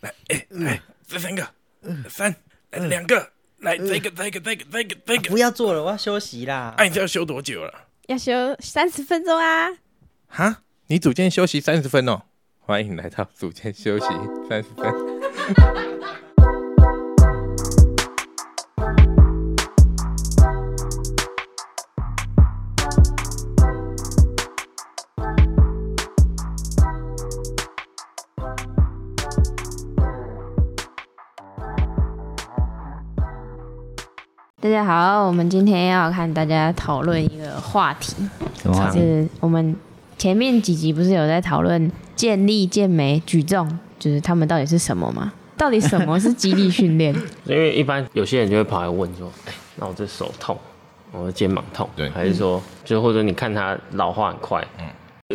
来，哎，来，这三个，三，来两个，来，这个，这个，这个，这个，这个，不要做了，我要休息啦。哎，你这要休多久了？要休三十分钟啊！哈，你组间休息三十分哦。欢迎来到组间休息三十分。家好，我们今天要看大家讨论一个话题，什么话题？是我们前面几集不是有在讨论健力、健美、举重，就是他们到底是什么吗？到底什么是肌力训练？因为一般有些人就会跑来问说：“哎、那我这手痛，我的肩膀痛，对还是说，就或者你看他老化很快，嗯，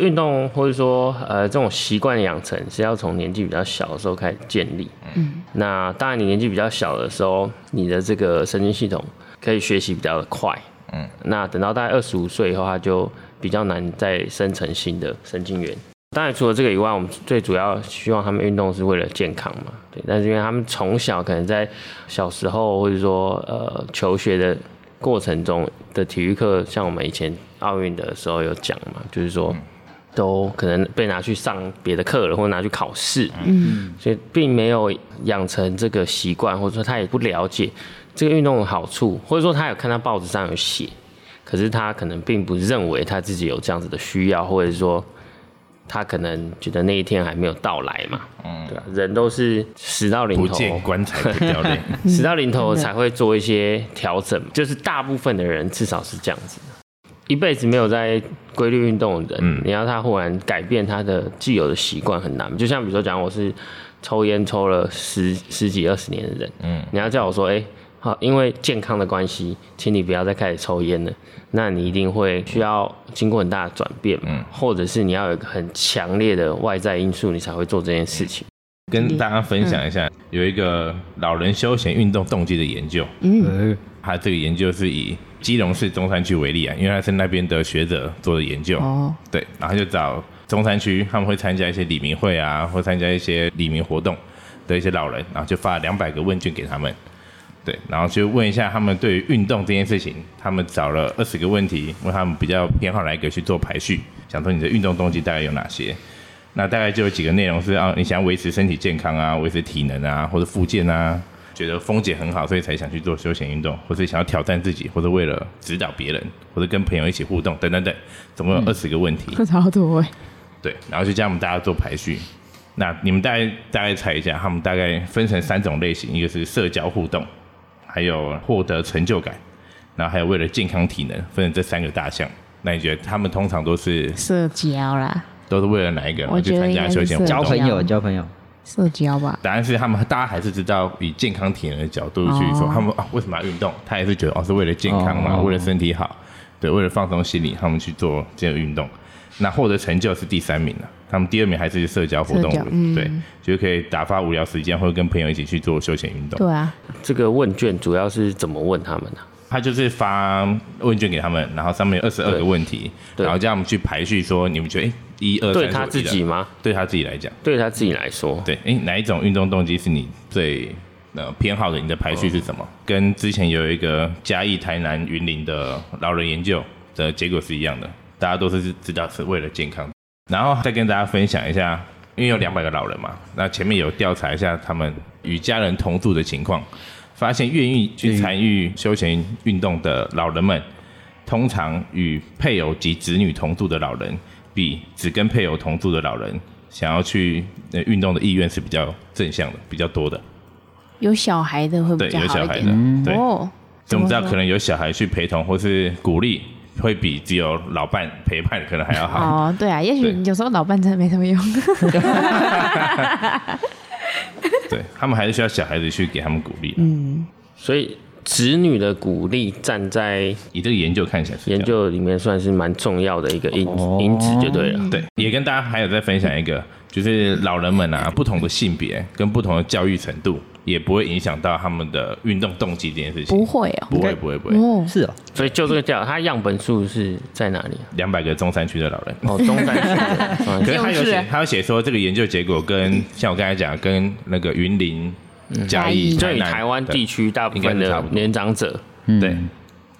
运动或者说呃这种习惯养成是要从年纪比较小的时候开始建立，嗯，那当然你年纪比较小的时候，你的这个神经系统可以学习比较的快，嗯，那等到大概二十五岁以后，他就比较难再生成新的神经元。当然，除了这个以外，我们最主要希望他们运动是为了健康嘛，对。但是因为他们从小可能在小时候或者说呃求学的过程中的体育课，像我们以前奥运的时候有讲嘛，就是说都可能被拿去上别的课了，或者拿去考试，嗯，所以并没有养成这个习惯，或者说他也不了解这个运动的好处，或者说他有看到报纸上有写，可是他可能并不认为他自己有这样子的需要，或者说他可能觉得那一天还没有到来嘛，嗯，对吧、人都是死到临不头，见棺材不掉泪。死到临头才会做一些调整，就是大部分的人至少是这样子的。一辈子没有在规律运动的人，嗯你要他忽然改变他的既有的习惯很难。就像比如说讲，我是抽烟抽了十十几二十年的人，嗯你要叫我说，哎、好，因为健康的关系，请你不要再开始抽烟了。那你一定会需要经过很大的转变，嗯或者是你要有一个很强烈的外在因素，你才会做这件事情。跟大家分享一下，有一个老人休闲运动动机的研究。嗯，他这个研究是以基隆市中山区为例啊，因为他是那边的学者做的研究。哦，对，然后就找中山区他们会参加一些李明会啊，或参加一些李明活动的一些老人，然后就发两百个问卷给他们。对，然后就问一下他们对于运动这件事情，他们找了二十个问题，问他们比较偏好哪一个去做排序，想说你的运动动机大概有哪些。那大概就有几个内容是啊，你想要维持身体健康啊，维持体能啊，或者复健啊，觉得风景很好，所以才想去做休闲运动，或是想要挑战自己，或者为了指导别人，或者跟朋友一起互动等等等，总共有二十个问题。超多哎，对，然后就叫我们大家做排序。那你们大概大概猜一下，他们大概分成三种类型，一个是社交互动，还有获得成就感，然后还有为了健康体能，分成这三个大项。那你觉得他们通常都是社交啦，都是为了哪一个？我去参加休闲？交朋友，交朋友。社交吧，答案是他们大家还是知道以健康体能的角度去说，哦他们啊为什么要运动？他也是觉得哦是为了健康嘛，哦为了身体好，对，为了放松心理，他们去做这个运动。那获得成就是第三名了，他们第二名还是社交活动交嗯对，就是可以打发无聊时间，或者跟朋友一起去做休闲运动。对啊，这个问卷主要是怎么问他们呢、他就是发问卷给他们，然后上面有二十二个问题，对然后叫我们去排序，说你们觉得哎一二三对他自己，吗？对他自己来讲，对他自己来说，对，哎，哪一种运动动机是你最呃偏好的？你的排序是什么？跟之前有一个嘉义、台南、云林的老人研究的结果是一样的，大家都是知道是为了健康。然后再跟大家分享一下，因为有两百个老人嘛，那前面有调查一下他们与家人同住的情况，发现愿意去参与休闲运动的老人们，通常与配偶及子女同住的老人，比只跟配偶同住的老人想要去呃运动的意愿是比较正向的，比较多的。有小孩的会比对，较有小孩的好一点。，对。哦，所以我们知道，怎么说可能有小孩去陪同或是鼓励，会比只有老伴陪伴可能还要好。哦，对啊，也许有时候老伴真的没什么用。对他们还是需要小孩子去给他们鼓励的。嗯，所以子女的鼓励站在以这个研究看起来是研究里面算是蛮重要的一个因哦因子，就对了。对，也跟大家还有再分享一个，就是老人们啊，不同的性别跟不同的教育程度，也不会影响到他们的运动动机这件事情。不会哦。不会，不会，不会。哦，是哦，所以就这个调，它样本数是在哪里啊？两百个中山区的老人。哦，中山区可是他有就是写，他有写说这个研究结果跟像我刚才讲，跟那个云林、嘉义、就以台湾地区大部分的年长者，嗯对，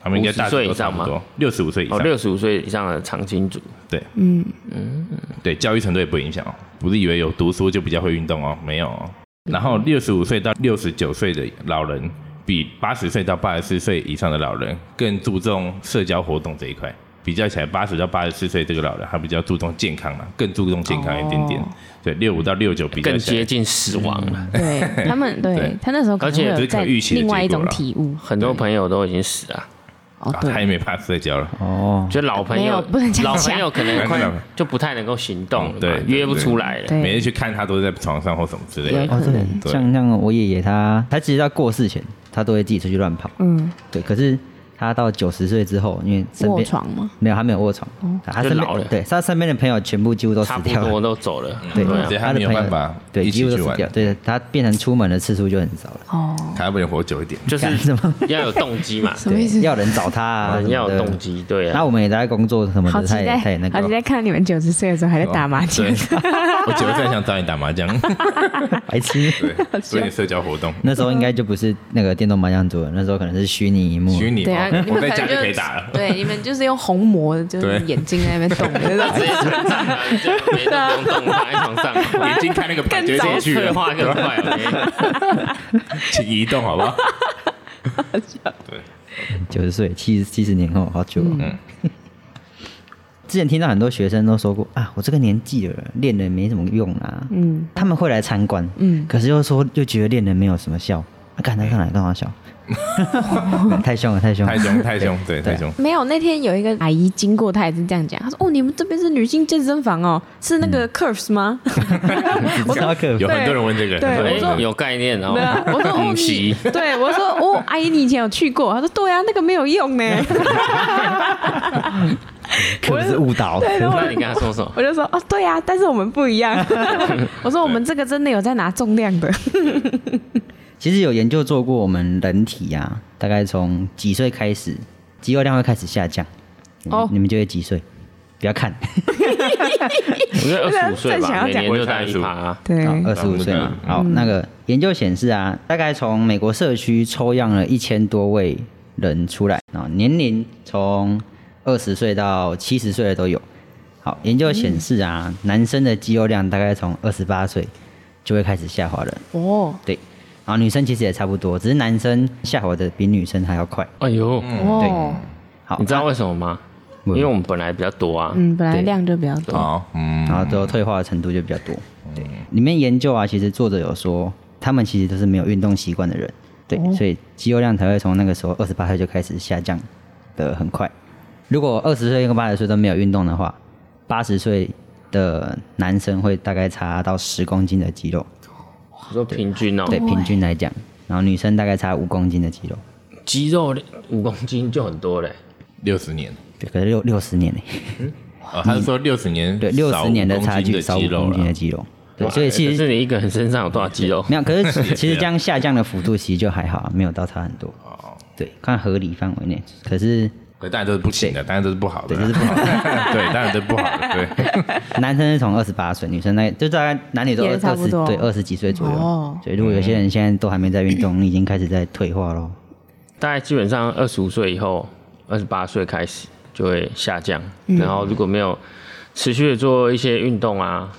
他们应该大50岁以上吗？六十五岁以哦，上。六十五岁以上的长青组，对。嗯，对，教育程度也不影响哦，不是以为有读书就比较会运动哦，没有哦。然后六十五岁到六十九岁的老人，比八十岁到八十四岁以上的老人更注重社交活动这一块。比较起来，八十到八十四岁这个老人，他比较注重健康嘛，更注重健康一点点。哦对，六五到六九比较更接近死亡了。对他们，对对他那时候可能而且在另外一种体悟。很多朋友都已经死了，哦，啊，他也对，没怕社交了。哦，就老朋没有友不能这样老朋友可能快就不太能够行动了嘛，对对约不出来了。对。每天去看他都是在床上或什么之类的。哦，对。像像我爷爷他，他其实在过世前，他都会自己出去乱跑，嗯，对，可是他到九十岁之后，因为身卧边床吗？没有，他没有卧床，他身就老了边对他身边的朋友全部几乎都死差不掉了多，都走了，对啊所以他没有的朋友办法对，几乎都死掉，对他变成出门的次数就很少了，哦，他要不能活久一点。就是干什么？要有动机嘛，什么意思对，？要人找他啊，人要有动。机，对啊。那我们也在工作什么的，他也他也那，个好期待看你们九十岁的时候还在打麻将对。我九十岁想找你打麻将，白痴。对，做点社交活动，那时候应该就不是那个电动麻将桌了，那时候可能是虚拟荧幕。虚拟对啊，哦 你我在家就们可能就可以打了。对，你们就是用虹膜，就是眼睛在那边动的那种。直接存上啊，你就没都不用动，躺在床上，眼睛看那个牌更早就进去退了，化更快。OK 请移动好不好？对，九十岁，七十七十年后，好久、哦。嗯之前听到很多学生都说过啊，我这个年纪了，练了没什么用啊。嗯他们会来参观，嗯，可是又说又觉得练了没有什么效。啊，干他上来干嘛笑？太凶了，太凶了！太凶太凶，对，太凶。没有，那天有一个阿姨经过，她也是这样讲。她说：“哦，你们这边是女性健身房哦，是那个 Curves 吗？” 我有很多人问这个，对我说有概念哦。我说哦 你，对我说哦，阿姨你以前有去过？她说对啊，那个没有用呢。课是误导。对，然后那你跟他说什么？我就说哦，对啊，但是我们不一样。我说我们这个真的有在拿重量的。其实有研究做过，我们人体啊，大概从几岁开始，肌肉量会开始下降。哦哦，你们觉得几岁？不要看，我觉得二十五岁吧，想要每年就大一趴啊。对二十五岁嘛。好，那个研究显示啊，大概从美国社区抽样了一千多位人出来，啊，年龄从二十岁到七十岁的都有。好，研究显示啊，男生的肌肉量大概从二十八岁就会开始下滑了，哦对。然后女生其实也差不多，只是男生下滑的比女生还要快。哎呦，对，好，你知道为什么吗？因为为我们本来比较多啊。嗯，本来量就比较多。好，嗯，然后最后退化的程度就比较多。对，里面研究啊，其实作者有说，他们其实都是没有运动习惯的人，对，所以肌肉量才会从那个时候二十八岁就开始下降的很快。如果二十岁跟八十岁都没有运动的话，八十岁的男生会大概差到十公斤的肌肉，你说平均哦，对，平均来讲，然后女生大概差五公斤的肌肉，肌肉五公斤就很多嘞。六十年。对，可是六六十年呢，哦，他是说六十年，对，六十年的差距少五公斤的。肌肉，对，所以其实是你一个人身上有多少肌肉？没有，可是其其实这样下降的幅度其实就还好，没有到差很多。哦，对，看合理范围内。可是对，当然都是不行的，当然都是不好的，对，这是不好的。对，当然都是不好的，对。男生是从二十八岁，女生那就大概男女都也二二十对二十几岁左右。哦所以如果有些人现在都还没在运动，你已经开始在退化喽。大概基本上二十五岁以后，二十八岁开始就会下降。嗯然后如果没有持续的做一些运动啊，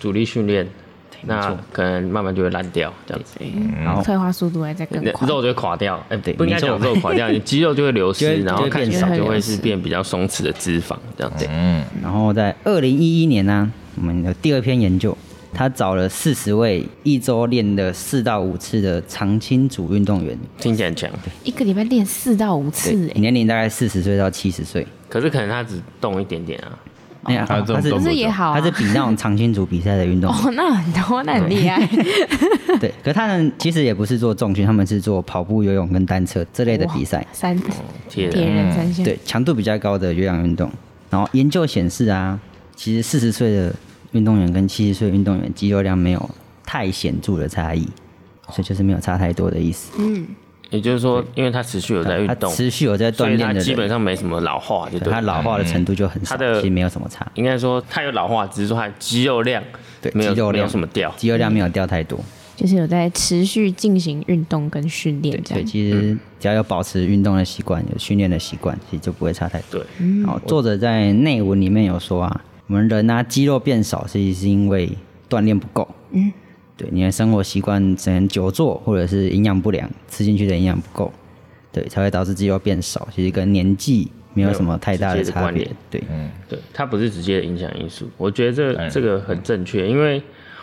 主力训练，那可能慢慢就会烂掉，这样子，然后退化速度还在更快。肉就会垮掉。哎，对不应该讲肉垮掉，你肌肉就会流失，然后变少看起来就会是变比较松弛的脂肪，这样子。嗯，然后在二零一一年呢、我们有第二篇研究，他找了四十位一周练了四到五次的长青组运动员，听起来很强，一个礼拜练四到五次，年龄大概四十岁到七十岁。可是可能他只动一点点啊。哎呀，他这种他是可动是也好啊。他是比那种长青组比赛的运动员。哦，那很多，那很厉害。对，可他们其实也不是做重训，他们是做跑步、游泳跟单车这类的比赛。三铁铁人人三项。对，强度比较高的有氧运动。然后研究显示啊，其实四十岁的运动员跟七十岁运动员肌肉量没有太显著的差异。所以就是没有差太多的意思。也就是说，因为他持续有在运他动，持续有在锻所以他炼的，基本上没什么老化，就对对了。他老化的程度就很少，他的其实没有什么差，应该说他有老化，只是说他肌肉量对，没有没有肌肉量什么掉。肌肉量没有掉太多。就是有在持续进行运动跟训练这对，样。其实只要有保持运动的习惯，有训练的习惯，其实就不会差太多。对，好，作者在内文里面有说啊，我们人啊肌肉变少，其实是因为锻炼不够。嗯，对，你的生活习惯只能久坐，或者是营养不良，吃进去的营养不够，对，才会导致肌肉变少。其实跟年纪没有什么太大的差别关联。对，对，它不是直接的影响因素。我觉得这嗯这个很正确，因为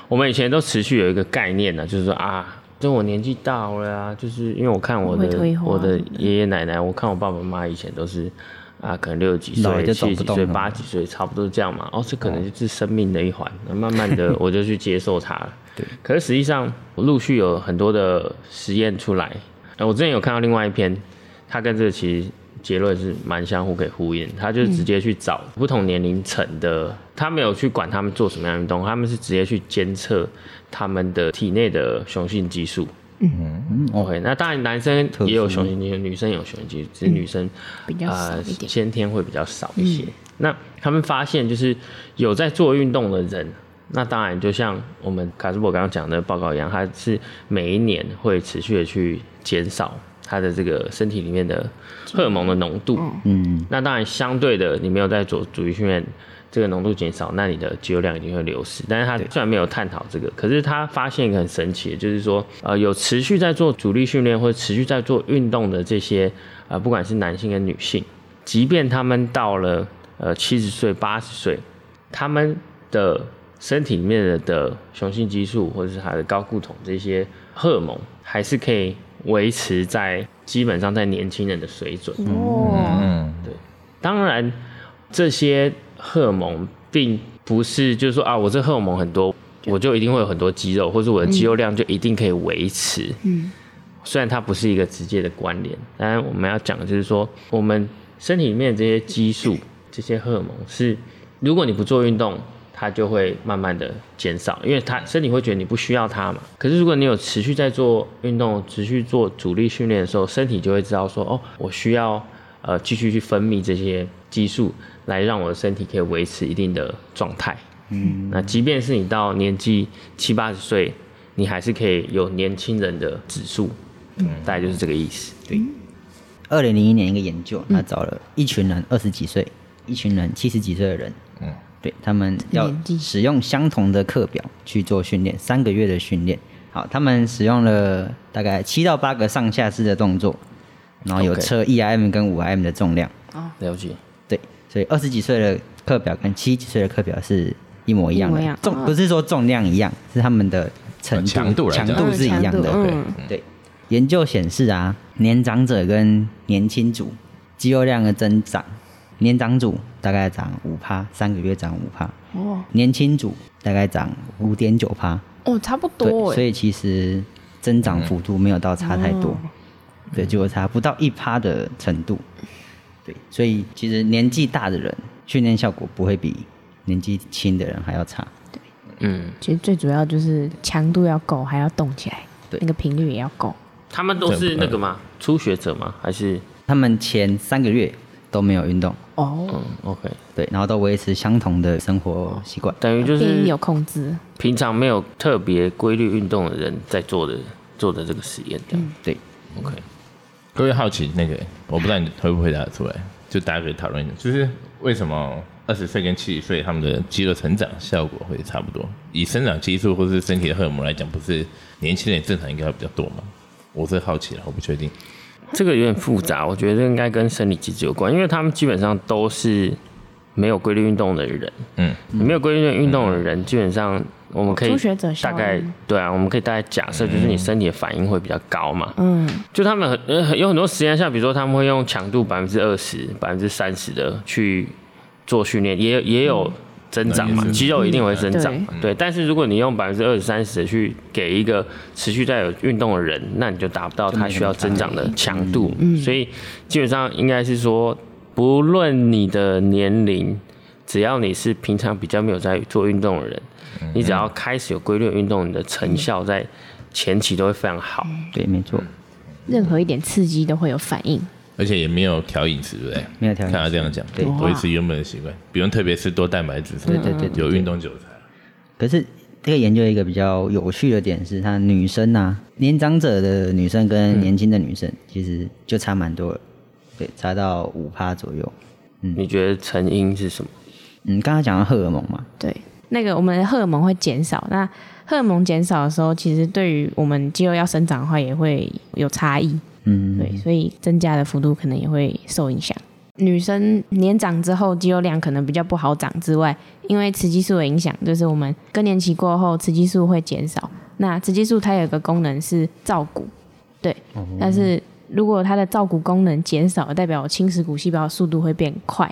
我们以前都持续有一个概念呢，就是说啊，就我年纪大了啊，就是因为我看我的我的爷爷奶奶，我看我爸爸妈妈以前都是啊，可能六十几岁、七十几岁、八十几岁，差不多这样嘛。哦，这可能就是生命的一环。那慢慢的 我就去接受它了。对。可是实际上，我陆续有很多的实验出来。呃我之前有看到另外一篇，它跟这个其实结论是蛮相互可以呼应。他就是直接去找不同年龄层的，他没有去管他们做什么样的运动，他们是直接去监测他们的体内的雄性激素。嗯，哦，OK，那当然男生也有雄性激素，女生也有雄性激素，只是女生、比较少呃一点。先天会比较少一些。那他们发现就是有在做运动的人，那当然就像我们卡斯伯刚刚讲的报告一样，他是每一年会持续的去减少他的这个身体里面的荷尔蒙的浓度。嗯，那当然相对的，你没有在做主力训练。这个浓度减少，那你的肌肉量一定会流失。但是他虽然没有探讨这个，可是他发现一个很神奇的，就是说，呃，有持续在做阻力训练或者持续在做运动的这些，呃，不管是男性跟女性，即便他们到了呃七十岁、八十岁，他们的身体里面的的雄性激素或者是他的高固酮这些荷尔蒙，还是可以维持在基本上在年轻人的水准。哦，对，当然，这些荷尔蒙并不是就是说啊，我这荷尔蒙很多，我就一定会有很多肌肉，或者我的肌肉量就一定可以维持。嗯，虽然它不是一个直接的关联，当然我们要讲的就是说，我们身体里面这些激素、这些荷尔蒙是，如果你不做运动，它就会慢慢的减少，因为它身体会觉得你不需要它嘛。可是如果你有持续在做运动、持续做阻力训练的时候，身体就会知道说，哦，我需要呃继续去分泌这些激素，来让我的身体可以维持一定的状态。嗯，那即便是你到年纪七八十岁，你还是可以有年轻人的指数，嗯，大概就是这个意思。对，二零零一年一个研究，他找了一群人二十几岁，一群人七十几岁的人，嗯，对他们要使用相同的课表去做训练，三个月的训练。好，他们使用了大概七到八个上下肢的动作，然后有测 1RM 跟五 RM 的重量。哦了解。对，所以二十几岁的课表跟七十几岁的课表是一模一样的重不是说重量一样，是他们的程度强度强度是一样的。嗯强度嗯对，研究显示啊，年长者跟年轻组肌肉量的增长，年长组大概涨五趴，三个月涨五趴，哦年轻组大概涨五点九趴。哦，差不，多哎，所以其实增长幅度没有到差太多，对，就差不到一趴的程度。对，所以其实年纪大的人训练效果不会比年纪轻的人还要差。嗯，其实最主要就是强度要够，还要动起来，对那个频率也要够。他们都是那个吗？初学者吗？还是他们前三个月都没有运动，哦，嗯，OK，对，然后都维持相同的生活习惯。等于就是变有控制，平常没有特别规律运动的人在做的做的这个实验，这样。对，OK，各位好奇那个，我不知道你回不回答得出来，就大家可以讨论一下，就是为什么二十岁跟七十岁他们的肌肉成长效果会差不多？以生长激素或是身体的荷尔蒙来讲，不是年轻人正常应该会比较多吗？我是好奇了，我不确定。这个有点复杂，我觉得应该跟生理机制有关，因为他们基本上都是没有规律运动的人。嗯，没有规律运动的人，基本上我们可以大概应对啊，我们可以大概假设，就是你身体的反应会比较高嘛。嗯，就他们很有很多实验，像比如说他们会用强度百分之二十、百分之三十的去做训练，也也有增长嘛嗯，肌肉一定会增长。嗯。嘛。对，但是如果你用百分之二十三十的去给一个持续在有运动的人，那你就达不到他需要增长的强度。所以基本上应该是说，不论你的年龄，只要你是平常比较没有在做运动的人，你只要开始有规律的运动，你的成效在前期都会非常好。对，没错，任何一点刺激都会有反应。而且也没有调饮食，对不对？没有调饮食看他这样讲，对维持原本的习惯，不用特别吃多蛋白质什么的，对对对对有运动就有。可是这个研究一个比较有趣的点是，他女生啊，年长者的女生跟年轻的女生其实就差蛮多了，对，差到五趴左右。嗯你觉得成因是什么？嗯，刚刚讲到荷尔蒙嘛，对，那个我们的荷尔蒙会减少，那荷尔蒙减少的时候，其实对于我们肌肉要生长的话，也会有差异。嗯，对，所以增加的幅度可能也会受影响。女生年长之后，肌肉量可能比较不好长之外，因为雌激素的影响，就是我们更年期过后，雌激素会减少。那雌激素它有一个功能是照顾，对，但是如果它的造骨功能减少，代表我侵蚀骨细胞的速度会变快，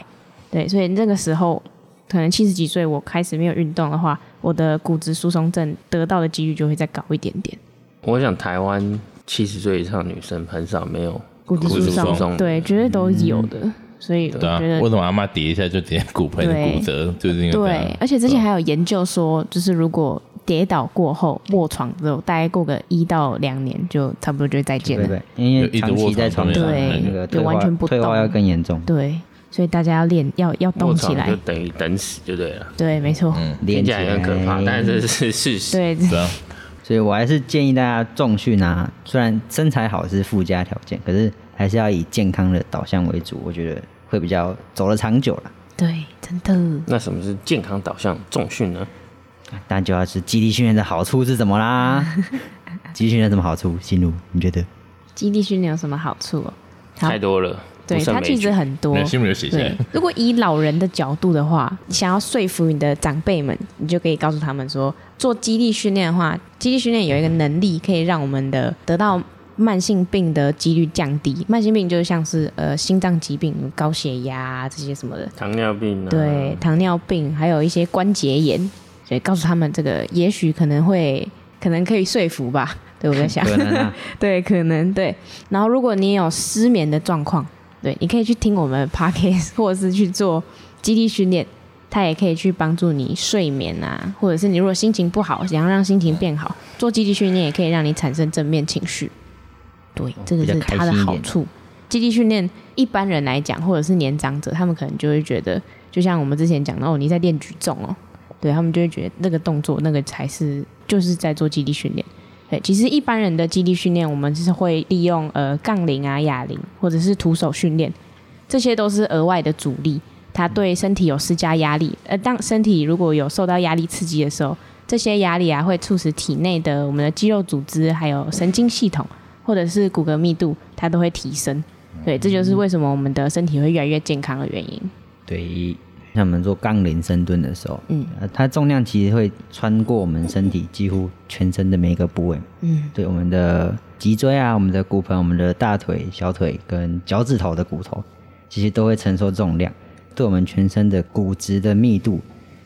对，所以那个时候可能七十几岁我开始没有运动的话，我的骨质疏松症得到的几率就会再高一点点。我想台湾七十岁以上的女生很少没有骨质疏松，松对，绝对都有的。所以我对啊，觉得为什么阿妈跌一下就直接骨盆骨折，就是因为对，而且之前还有研究说，就是如果跌倒过后卧床之后，大概过个一到两年，就差不多就再见了。对对，因为长期在床上，对就完全不退化要更严重，对，所以大家要练，要要动起来卧床就。等于等死就对了。对，没错，练起听起来很可怕，但是这是事实。对，所以我还是建议大家重训啊，虽然身材好是附加条件，可是还是要以健康的导向为主，我觉得会比较走得长久了。对，真的。那什么是健康导向重训呢？但就要是基地训练的好处是什么啦？基地训练有什么好处？心如你觉得？基地训练有什么好处哦？太多了，对，它其实很多没有。新闻有写下对来，，如果以老人的角度的话，你想要说服你的长辈们，你就可以告诉他们说，做基地训练的话，基地训练有一个能力可以让我们的得到慢性病的几率降低。慢性病就是像是呃心脏疾病、高血压、啊、这些什么的，糖尿病啊，对，糖尿病，还有一些关节炎，所以告诉他们这个也许可能会可能可以说服吧。对，我在想，可能啊，对，可能对。然后，如果你有失眠的状况，对，你可以去听我们的 podcast，或者是去做基地训练，它也可以去帮助你睡眠啊，或者是你如果心情不好，想要让心情变好，做基地训练也可以让你产生正面情绪。对，这个是它的好处。基地训练一般人来讲，或者是年长者，他们可能就会觉得，就像我们之前讲到，哦，你在练举重哦，对他们就会觉得那个动作那个才是就是在做肌力训练。对，其实一般人的肌力训练，我们是会利用呃杠铃啊、哑铃或者是徒手训练，这些都是额外的阻力，它对身体有施加压力。呃，当身体如果有受到压力刺激的时候，这些压力啊会促使体内的我们的肌肉组织还有神经系统或者是骨骼密度，它都会提升。对，这就是为什么我们的身体会越来越健康的原因。对，像我们做杠铃深蹲的时候，嗯。呃，它重量其实会穿过我们身体几乎全身的每一个部位，嗯，对，我们的脊椎啊，我们的骨盆、我们的大腿、小腿跟脚趾头的骨头，其实都会承受重量，对我们全身的骨质的密度，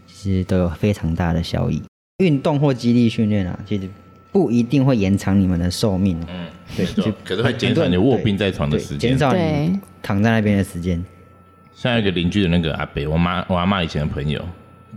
其实都有非常大的效益。运动或肌力训练啊，其实不一定会延长你们的寿命，嗯，对，就可是会减少你卧病在床的对时间。减。少你躺在那边的时间。像一个邻居的那个阿伯，我妈我阿妈以前的朋友，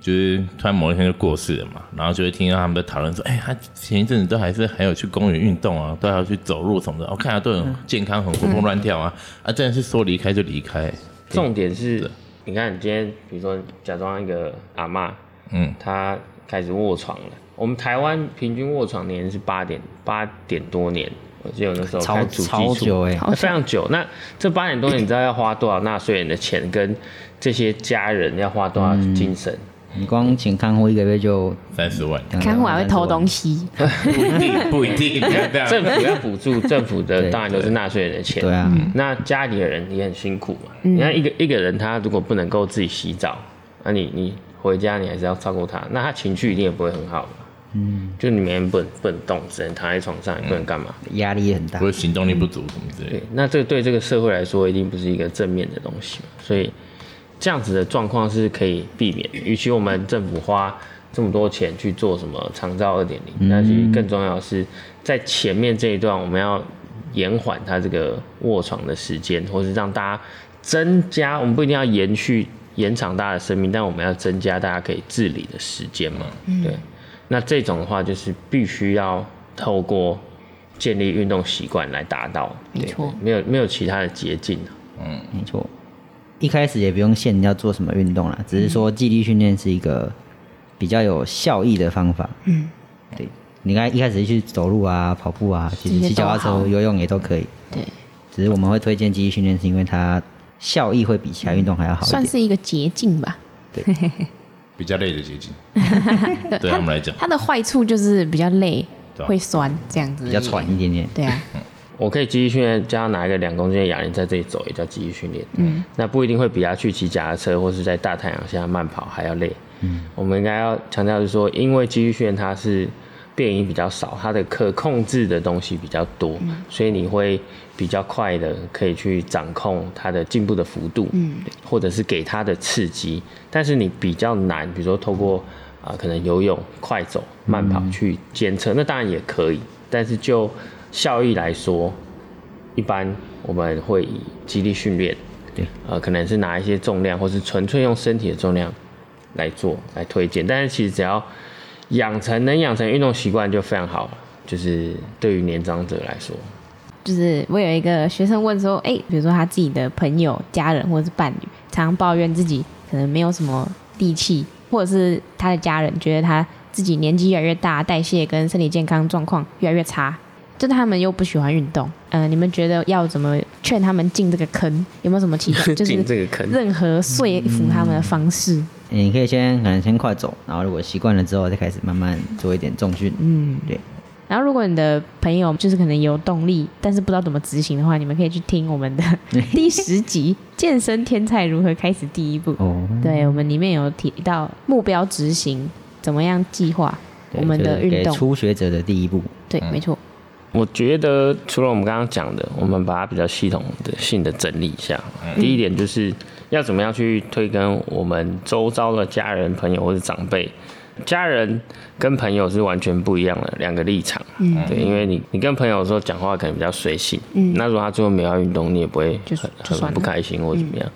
就是突然某一天就过世了嘛，然后就会听到他们在讨论说，哎、他前一阵子都还是还有去公园运动啊，都还要去走路什么的，我、看他都很健康，很活蹦乱跳啊，啊，真的是说离开就离开，重点是，你看你今天比如说假装一个阿嬷，嗯，她开始卧床了。我们台湾平均卧床年是八点八点多年，我记得我那时候超看主超，久哎、好非常久。那这八点多年，你知道要花多少纳税人的钱，跟这些家人要花多少精神？你光请看护一个月就三十万，看护还会偷东西，不一定不一定。政府要补助，政府的当然都是纳税人的钱。对啊，那家里的人也很辛苦嘛。你看一个一个人，他如果不能够自己洗澡，那你你回家你还是要照顾他，那他情绪一定也不会很好嘛。嗯，就你每天不能不能动，只能躺在床上，也不能干嘛。压力也很大或。者行动力不足什么之类的对，，那这个对这个社会来说，一定不是一个正面的东西嘛。所以这样子的状况是可以避免的。与其我们政府花这么多钱去做什么长照二点零，那其实更重要的是在前面这一段，我们要延缓他这个卧床的时间，或是让大家增加，我们不一定要延续延长大家的生命，但我们要增加大家可以自理的时间嘛。对，那这种的话就是必须要透过建立运动习惯来达到。对没错没有没有其他的捷径啊没错。一开始也不用限要做什么运动啦，只是说肌力训练是一个比较有效益的方法。嗯，对。你看一开始去走路啊、跑步啊，其实这些骑脚踏都好车、游泳也都可以。对，只是我们会推荐肌力训练，是因为它效益会比其他运动还要好一点。算是一个捷径吧。比较累的捷径，对他们来讲，它的坏处就是比较累，对啊会酸这样子，比较喘。一点点。对啊，我可以继续训练，加上拿一个两公斤的哑铃在这里走，也叫继续训练。嗯，那不一定会比他去骑脚踏车或是在大太阳下慢跑还要累。嗯，我们应该要强调的是说，因为继续训练它是变异比较少，它的可控制的东西比较多，所以你会比较快的可以去掌控它的进步的幅度，嗯，或者是给它的刺激。但是你比较难，比如说透过啊、可能游泳、快走、慢跑去监测，那当然也可以，但是就效益来说，一般我们会以肌力训练，对，呃，可能是拿一些重量，或是纯粹用身体的重量来做来推荐。但是其实只要养成能养成运动习惯就非常好了，就是对于年长者来说，就是我有一个学生问说，哎、比如说他自己的朋友、家人或者是伴侣，常常抱怨自己可能没有什么力气，或者是他的家人觉得他自己年纪越来越大，代谢跟身体健康状况越来越差，就他们又不喜欢运动。呃，你们觉得要怎么劝他们进这个坑？有没有什么其他 就是这个坑。任何说服他们的方式？你可以先可能先快走，然后如果习惯了之后，再开始慢慢做一点重训。嗯，对。然后，如果你的朋友就是可能有动力，但是不知道怎么执行的话，你们可以去听我们的 第十集《健身天才如何开始第一步》。哦，对我们里面有提到目标执行，怎么样计划我们的就是给运动。初学者的第一步。对，没错。我觉得除了我们刚刚讲的，我们把它比较系统的性的整理一下。第一点就是要怎么样去推跟我们周遭的家人、朋友或者长辈。家人跟朋友是完全不一样的两个立场，嗯，对，因为你你跟朋友的时候讲话可能比较随性，嗯，那如果他最后没有要运动，你也不会很就很不开心或怎么样。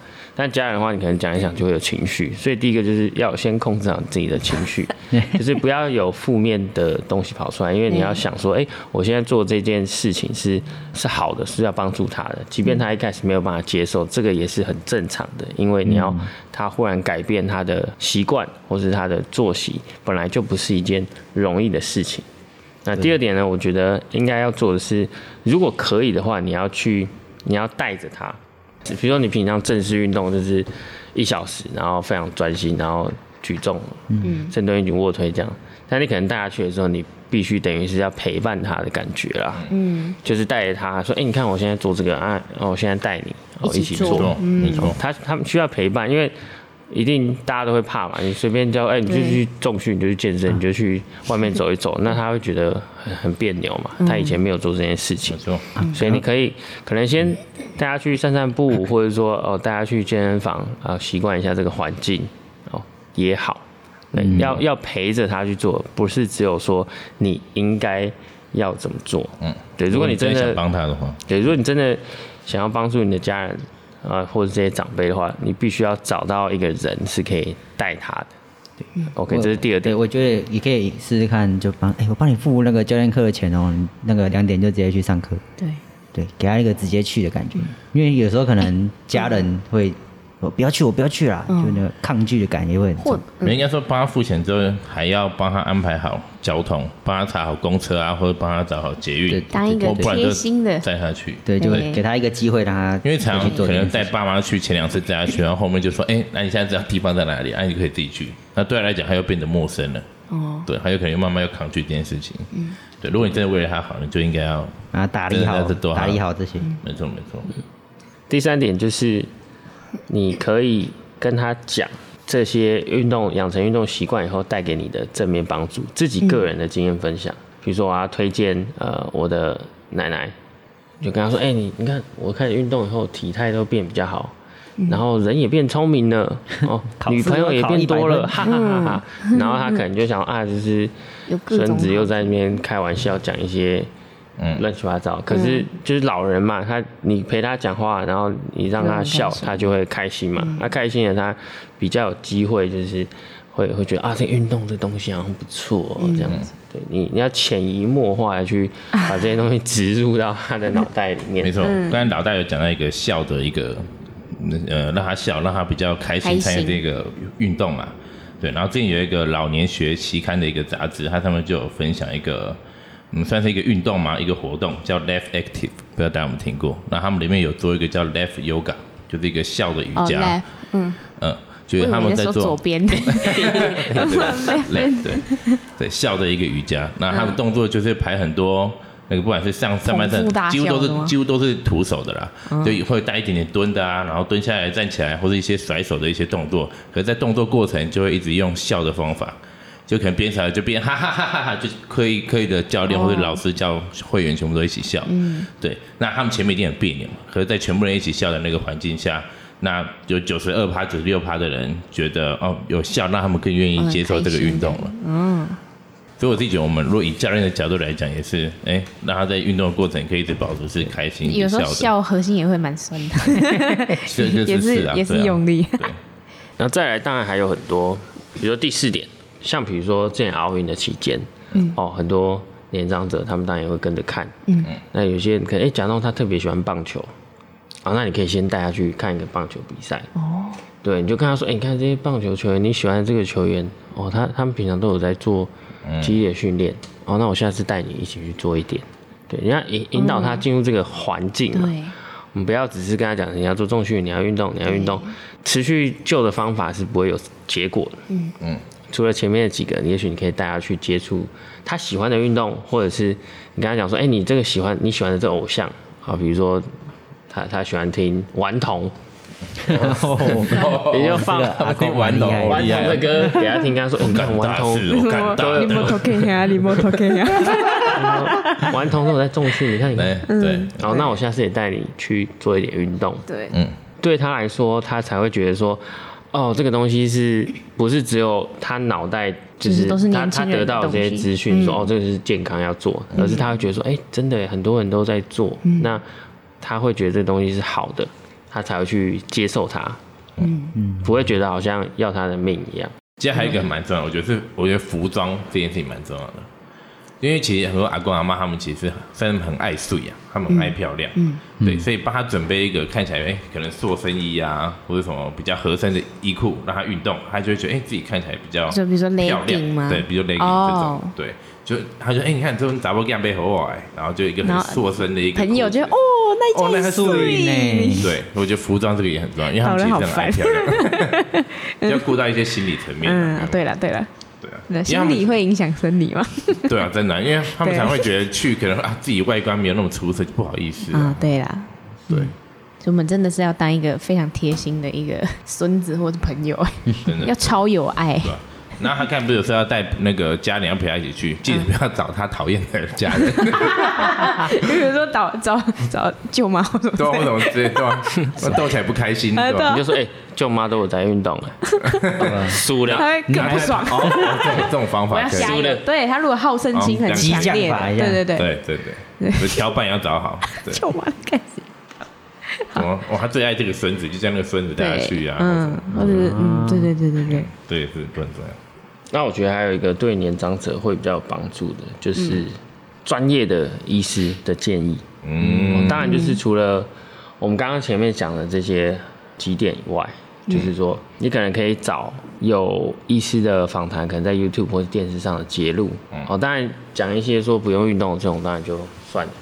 但家人的话，你可能讲一讲就会有情绪，所以第一个就是要先控制好自己的情绪，就是不要有负面的东西跑出来，因为你要想说，哎、我现在做这件事情是是好的，是要帮助他的，即便他一开始没有办法接受，这个也是很正常的，因为你要他忽然改变他的习惯或是他的作息，本来就不是一件容易的事情。那第二点呢，我觉得应该要做的是，如果可以的话，你要去，你要带着他，比如说你平常正式运动就是一小时，然后非常专心，然后举重，嗯，深蹲、举卧推这样。但你可能带他去的时候，你必须等于是要陪伴他的感觉啦，嗯，就是带着他说，哎、你看我现在做这个啊，哦，我现在带你，我，一起做一起做，没错，他他们需要陪伴，因为一定大家都会怕嘛。你随便叫，哎、你就去重训，你就去健身，你就去外面走一走，那他会觉得很很别扭嘛。他以前没有做这件事情所以你可以可能先带他去散散步，或者说哦带他去健身房啊，习惯一下这个环境哦也好。对，要要陪着他去做，不是只有说你应该要怎么做。嗯，对，如果你真的想帮他的话，对，如果你真的想要帮助你的家人啊、或者这些长辈的话，你必须要找到一个人是可以带他的。对，OK，这是第二对，点。我觉得也可以试试看，就帮哎、我帮你付那个教练课的钱哦，那个两点就直接去上课，对，对，给他一个直接去的感觉，因为有时候可能家人会我不要去，我不要去啦，就那个抗拒的感觉会很重。人应该说帮他付钱之后，还要帮他安排好交通，帮他查好公车啊，或者帮他找好捷运对，当一个贴或不然的，载他去。对，就对给他一个机会，让他因为常常可能带。爸妈去，前两次带他去，然后后面就说：“哎、那你现在知道地方在哪里？啊，你可以自己去。”那对他来讲，他又变得陌生了。哦，对，他有可能慢慢又抗拒这件事情。嗯，对，如果你真的为了他好，你就应该要，啊，打理好打理好这些。没错没错，第三点就是你可以跟他讲这些运动养成运动习惯以后带给你的正面帮助，自己个人的经验分享。比如说我要推荐呃我的奶奶，就跟她说：“哎、你你看我开始运动以后体态都变比较好。”然后人也变聪明了，哦，女朋友也变多了，哈哈哈哈。然后他可能就想啊，就是孙子又在那边开玩笑讲一些嗯乱七八糟。可是就是老人嘛，他你陪他讲话，然后你让他笑他就会开心嘛。他开心了，他比较有机会就是会会觉得啊，这运动这东西好像不错、哦，这样子。对你，你要潜移默化的去把这些东西植入到他的脑袋里面。没错，刚才老大有讲到一个笑的一个，呃，让他笑，让他比较开心开心参与这个运动嘛。对，然后之前有一个老年学期刊的一个杂志，它上面就有分享一个，嗯，算是一个运动嘛，一个活动叫 Left Active，不知道大家有没有听过？那他们里面有做一个叫 Left Yoga，就是一个笑的瑜哦伽，，left，嗯，嗯，就是他们在做左边 的，对对 对，笑的一个瑜伽。那他们动作就是排很多，那个不管是上上半身几乎都是几乎都是徒手的啦，就会带一点点蹲的啊，然后蹲下来站起来，或者一些甩手的一些动作。可是，在动作过程就会一直用笑的方法。就可能边笑就边哈哈哈哈哈，就刻意刻意的教练或者老师教会员全部都一起笑，嗯，对，那他们前面一定很别扭嘛，可是，在全部人一起笑的那个环境下，那有九十二趴、九十六趴的人觉得哦有笑，那他们更愿意接受这个运动了。嗯，所以我自己觉得，我们如果以教练的角度来讲，也是，哎、让他在运动的过程可以一直保持是开心、有时候笑核心也会蛮酸的，是是也是啊，也是用力。对，然后再来，当然还有很多，比如说第四点，像比如说之前奥运的期间，嗯，哦，很多年长者他们当然也会跟着看，嗯，那有些人可能哎，假装他特别喜欢棒球，啊，那你可以先带他去看一个棒球比赛，哦，对，你就跟他说，哎，你看这些棒球球员，你喜欢这个球员，哦，他他们平常都有在做激烈训练，哦，那我下次带你一起去做一点，对，你要引引导他进入这个环境嘛，对，我们不要只是跟他讲你要做重训，你要运动，你要运动，持续旧的方法是不会有结果的。嗯。嗯，除了前面的几个，也许你可以带他去接触他喜欢的运动，或者是你跟他讲说，哎、你这个喜欢你喜欢的这偶像，啊，比如说他他喜欢听顽童，也就放这个阿公顽童我厉害的歌给他听，跟他说，哎、你看干顽童，你莫的，偷看呀，你莫偷看呀。顽童都有在重训，你看你。对对，然后，那我下次也带你去做一点运动，对，嗯，对他来说，他才会觉得说，哦，这个东西是不是只有他脑袋就就是他他得到的这些资讯，说嗯哦，这个是健康要做，而是他会觉得说，哎，真的很多人都在做，嗯。那他会觉得这东西是好的，他才会去接受它，嗯。嗯，不会觉得好像要他的命一样。接下来还有一个蛮重要，我觉得是我觉得服装这件事情蛮重要的，因为其实很多阿公阿妈他们其实真的很爱睡啊，他们很爱漂亮，嗯，对，所以帮他准备一个看起来哎、可能塑身衣啊，或者什么比较合身的衣裤，让他运动，他就会觉得哎、自己看起来比较就比如说漂 legging 吗？亮，对，比如 legging 哦这种，对，就他就哎、你看这种杂波干背后哎，然后就一个很塑身的一个朋友就哦，那哦那还件素衣。呢。睡，对，我觉得服装这个也很重要，因为他们其实很爱漂亮，要顾到一些心理层面啊。嗯，对了对了，心理会影响生理吗？对啊，真的，因为他们对常会觉得去可能啊自己外观没有那么出色，就不好意思啊啊。，对啦，对，所以我们真的是要当一个非常贴心的一个孙子或者朋友，真的 要。超有爱。对吧？那他看不是有时候要带那个家人要陪他一起去，记得不要找他讨厌的家人，比如说找找找舅妈或者对啊，或者之类，对吧？我斗起来不开心，啊对吧？你就说，哎、舅妈都有在运动了，输了，他会更不爽。这种这种方我要法可以，加油！对他如果好胜心很哦强烈对对对，对对对，对调伴也要找好，对。舅妈开始哦，哦，他最爱这个孙子，就叫那个孙子带他去啊，嗯，或者是嗯，对对对对对，对，是不能这样。那我觉得还有一个对年长者会比较有帮助的，就是专业的医师的建议。嗯，当然，就是除了我们刚刚前面讲的这些几点以外，就是说你可能可以找有医师的访谈，可能在 YouTube 或者电视上的揭露。哦，当然讲一些说不用运动的这种，当然就算了。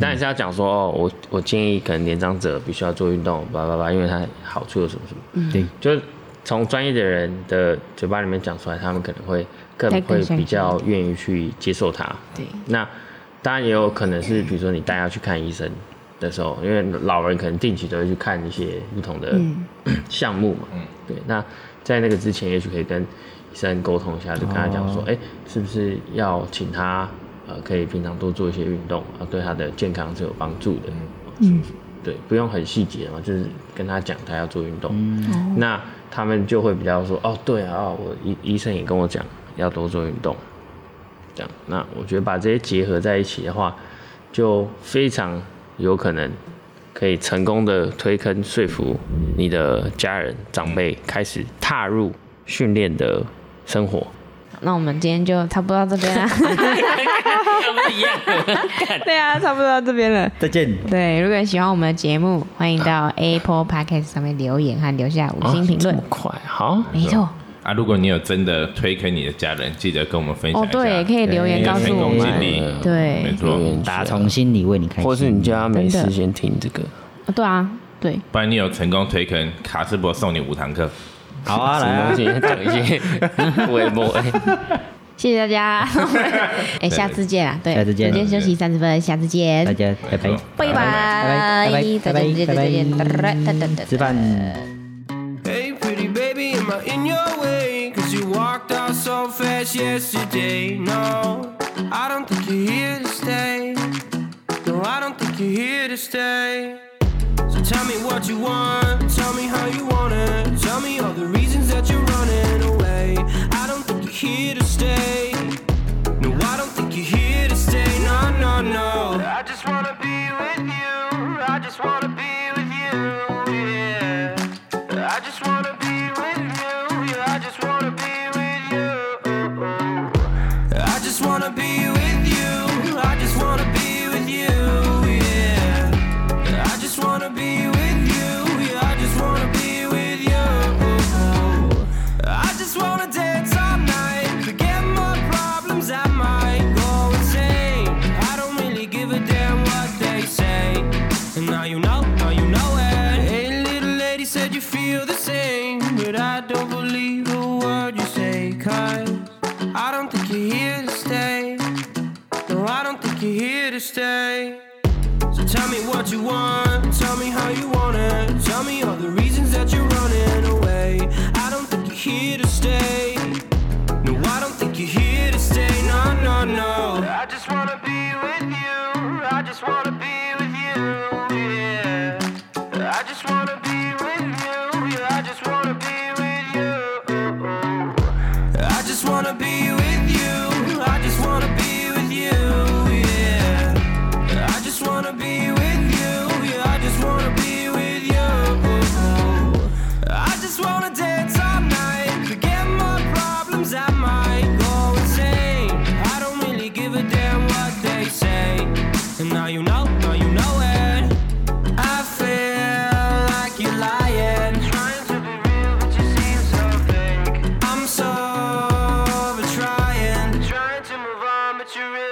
当然是要讲说哦，我我建议可能年长者必须要做运动，叭叭叭，因为它好处有什么什么。对，就是从专业的人的嘴巴里面讲出来，他们可能会更会比较愿意去接受它。对，那当然也有可能是，比如说你带他去看医生的时候，因为老人可能定期都会去看一些不同的 项目嘛。嗯对。那在那个之前，也许可以跟医生沟通一下，就跟他讲说，哎、是不是要请他呃，可以平常多做一些运动啊，对他的健康是有帮助的。嗯，对，不用很细节嘛，就是跟他讲他要做运动，那他们就会比较说，哦，对啊，哦，我医医生也跟我讲要多做运动，这样，那我觉得把这些结合在一起的话，就非常有可能可以成功的推坑说服你的家人长辈开始踏入训练的生活。那我们今天就差不多到这边啦。不一样。对啊，差不多到这边了。再见。对，如果你喜欢我们的节目，欢迎到 Apple Podcast 上面留言和留下五星评论这么。快，好，没错，啊，如果你有真的推坑你的家人，记得跟我们分享哦一下。对可以留言告诉我们对没错打从心里为你开心。或是你叫他没真的事先听这个，哦对啊，对，不然你有成功推坑，卡斯伯送你五堂课。好啊，来啊什么东，西讲一些微博，谢谢大家。哎，下次见啊！对，下次见今天休息三十分，下次见大。家拜拜。拜拜，拜拜拜拜再见，再见，再见，拜拜吃饭。Hey, pretty baby, am I in your way? Cause you walked out so fast yesterday. No, I don't think you're here to stay. No, I don't think you're here to stay. Tell me what you want, tell me how you want it. Tell me all the reasons that you're running away. I don't think you're here to stay. No, I don't think you're here to stay. No, no, no. You say. Cause I don't think you're here to stay. No, I don't think you're here to stay. So tell me what you want, tell me how you want it. Tell me but you really